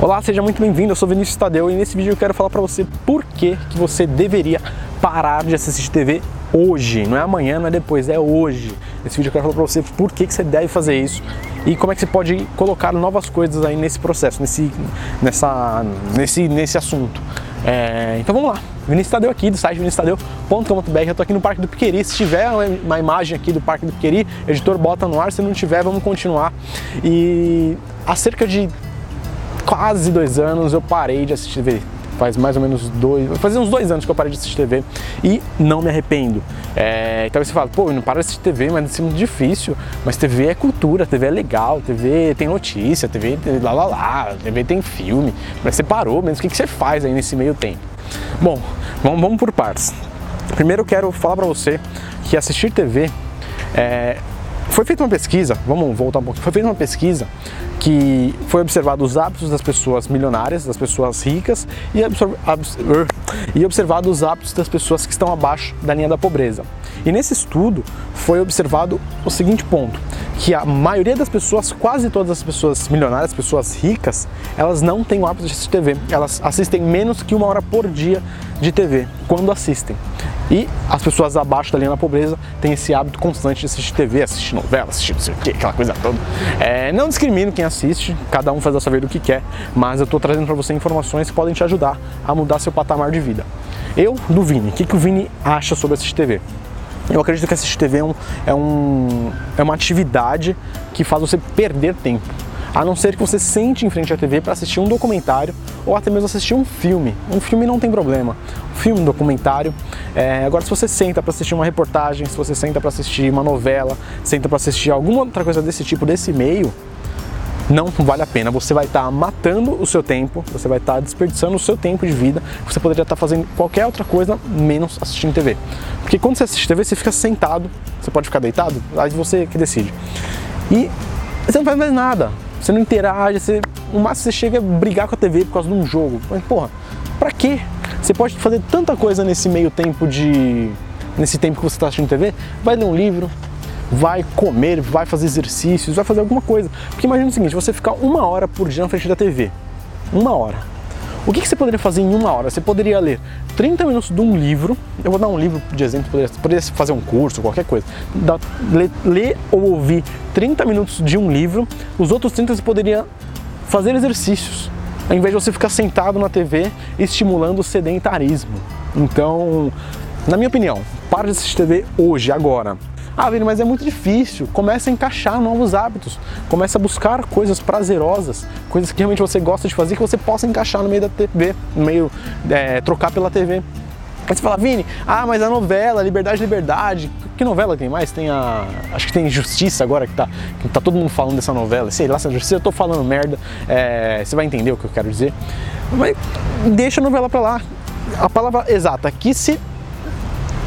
Olá, seja muito bem-vindo, eu sou Vinícius Tadeu e nesse vídeo eu quero falar para você por que, que você deveria parar de assistir TV hoje, não é amanhã, não é depois, é hoje. Nesse vídeo eu quero falar para você por que, que você deve fazer isso e como é que você pode colocar novas coisas aí nesse processo, nesse, nessa, nesse, nesse assunto. É, então vamos lá, Vinícius Tadeu aqui do site viniciustadeu.com.br, eu tô aqui no Parque do Piqueri, se tiver uma imagem aqui do Parque do Piqueri, editor bota no ar, se não tiver vamos continuar. E há cerca de quase dois anos eu parei de assistir TV. Faz mais ou menos dois, fazer uns dois anos que eu parei de assistir TV e não me arrependo. É, então você fala, pô, eu não paro de assistir TV, mas é muito difícil. Mas TV é cultura, TV é legal, TV tem notícia, TV lá lá lá, TV tem filme. Mas você parou mesmo, o que, que você faz aí nesse meio tempo? Bom, vamos, vamos por partes. Primeiro eu quero falar para você que assistir TV é, foi feita uma pesquisa, vamos voltar um pouquinho, foi feita uma pesquisa que foi observado os hábitos das pessoas milionárias, das pessoas ricas e, e observado os hábitos das pessoas que estão abaixo da linha da pobreza. E nesse estudo foi observado o seguinte ponto, que a maioria das pessoas, quase todas as pessoas milionárias, pessoas ricas, elas não têm o hábito de assistir TV. Elas assistem menos que uma hora por dia de TV, quando assistem. E as pessoas abaixo da linha da pobreza têm esse hábito constante de assistir TV, assistir novela, assistir não sei o que, aquela coisa toda. É, não discrimino quem assiste, cada um faz a sua vida o que quer, mas eu estou trazendo para você informações que podem te ajudar a mudar seu patamar de vida. Eu, do Vini, o que, que o Vini acha sobre assistir TV? Eu acredito que assistir TV é, um, é, um, é uma atividade que faz você perder tempo a não ser que você sente em frente à TV para assistir um documentário ou até mesmo assistir um filme. Um filme não tem problema, um filme, um documentário. É, agora, se você senta para assistir uma reportagem, se você senta para assistir uma novela, senta para assistir alguma outra coisa desse tipo, desse meio, não vale a pena. Você vai estar tá matando o seu tempo, você vai estar tá desperdiçando o seu tempo de vida. Você poderia estar tá fazendo qualquer outra coisa menos assistindo TV. Porque quando você assiste TV, você fica sentado, você pode ficar deitado, aí você que decide. E você não faz mais nada você não interage, você, o máximo você chega a brigar com a TV por causa de um jogo. Mas, porra, pra quê? Você pode fazer tanta coisa nesse meio tempo de. nesse tempo que você está assistindo TV. Vai ler um livro, vai comer, vai fazer exercícios, vai fazer alguma coisa. Porque imagina o seguinte, você ficar uma hora por dia na frente da TV. Uma hora. O que, você poderia fazer em uma hora? Você poderia ler 30 minutos de um livro, eu vou dar um livro de exemplo, poderia, poderia fazer um curso, qualquer coisa. Da, ler, ler ou ouvir 30 minutos de um livro, os outros 30 você poderia fazer exercícios, ao invés de você ficar sentado na TV estimulando o sedentarismo. Então, na minha opinião, para de assistir TV hoje, agora. Ah, Vini, mas é muito difícil. Comece a encaixar novos hábitos. Comece a buscar coisas prazerosas, coisas que realmente você gosta de fazer, que você possa encaixar no meio da TV, no meio, é, trocar pela TV. Aí você fala, Vini, ah, mas a novela, Liberdade, Liberdade, que novela tem mais? Tem a. Acho que tem Justiça agora, que tá, que tá todo mundo falando dessa novela. Sei lá se é Justiça, eu tô falando merda, é, você vai entender o que eu quero dizer. Mas deixa a novela pra lá. A palavra exata, que se.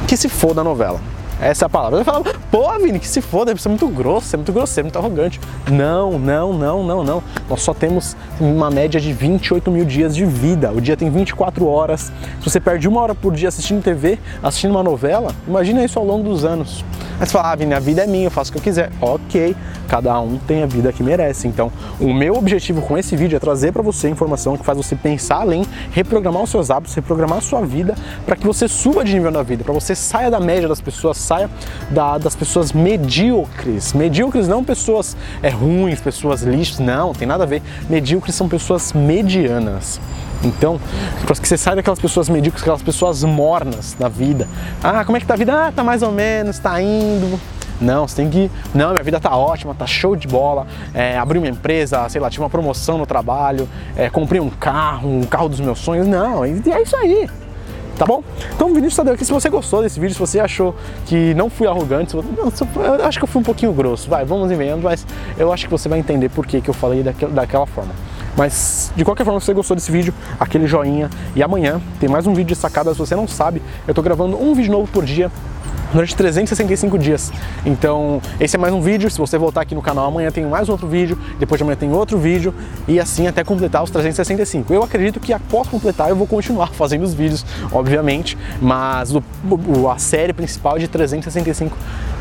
que se foda a novela. Essa palavra. Você fala, pô, Vini, que se foda, você é muito grosso, é muito grosseiro, muito arrogante. Não, não, não, não, não. Nós só temos uma média de 28 mil dias de vida. O dia tem 24 horas. Se você perde uma hora por dia assistindo TV, assistindo uma novela, imagina isso ao longo dos anos. Aí você fala, ah, Vini, a vida é minha, eu faço o que eu quiser. Ok, cada um tem a vida que merece. Então, o meu objetivo com esse vídeo é trazer para você informação que faz você pensar além, reprogramar os seus hábitos, reprogramar a sua vida para que você suba de nível na vida, para você saia da média das pessoas, saia da, das pessoas medíocres. Medíocres não pessoas é, ruins, pessoas lixos, não, tem nada a ver. Medíocres são pessoas medianas. Então, para que você saia daquelas pessoas medíocres, aquelas pessoas mornas na vida. Ah, como é que tá a vida? Ah, tá mais ou menos, tá indo. Não, você tem que. Não, minha vida tá ótima, tá show de bola. É, abri uma empresa, sei lá, tive uma promoção no trabalho, é, comprei um carro, um carro dos meus sonhos. Não, é isso aí. Tá bom? Então, Vinícius Tadeu aqui, se você gostou desse vídeo, se você achou que não fui arrogante, não, eu acho que eu fui um pouquinho grosso, vai, vamos empenhando, mas eu acho que você vai entender por que, que eu falei daquela forma. Mas de qualquer forma, se você gostou desse vídeo, aquele joinha. E amanhã tem mais um vídeo de sacadas. Se você não sabe, eu tô gravando um vídeo novo por dia durante 365 dias. Então, esse é mais um vídeo. Se você voltar aqui no canal amanhã tem mais outro vídeo, depois de amanhã tem outro vídeo e assim até completar os 365. Eu acredito que após completar eu vou continuar fazendo os vídeos, obviamente, mas o, a série principal é de 365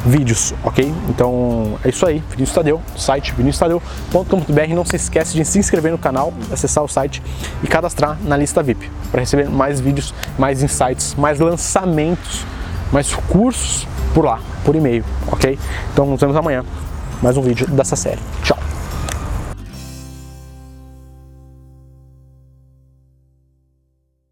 vídeos, ok? Então é isso aí, Vinícius Tadeu, site viniciustadeu.com.br. Não se esquece de se inscrever no canal, acessar o site e cadastrar na lista VIP para receber mais vídeos, mais insights, mais lançamentos mais cursos por lá, por e-mail, ok? Então nos vemos amanhã, mais um vídeo dessa série. Tchau!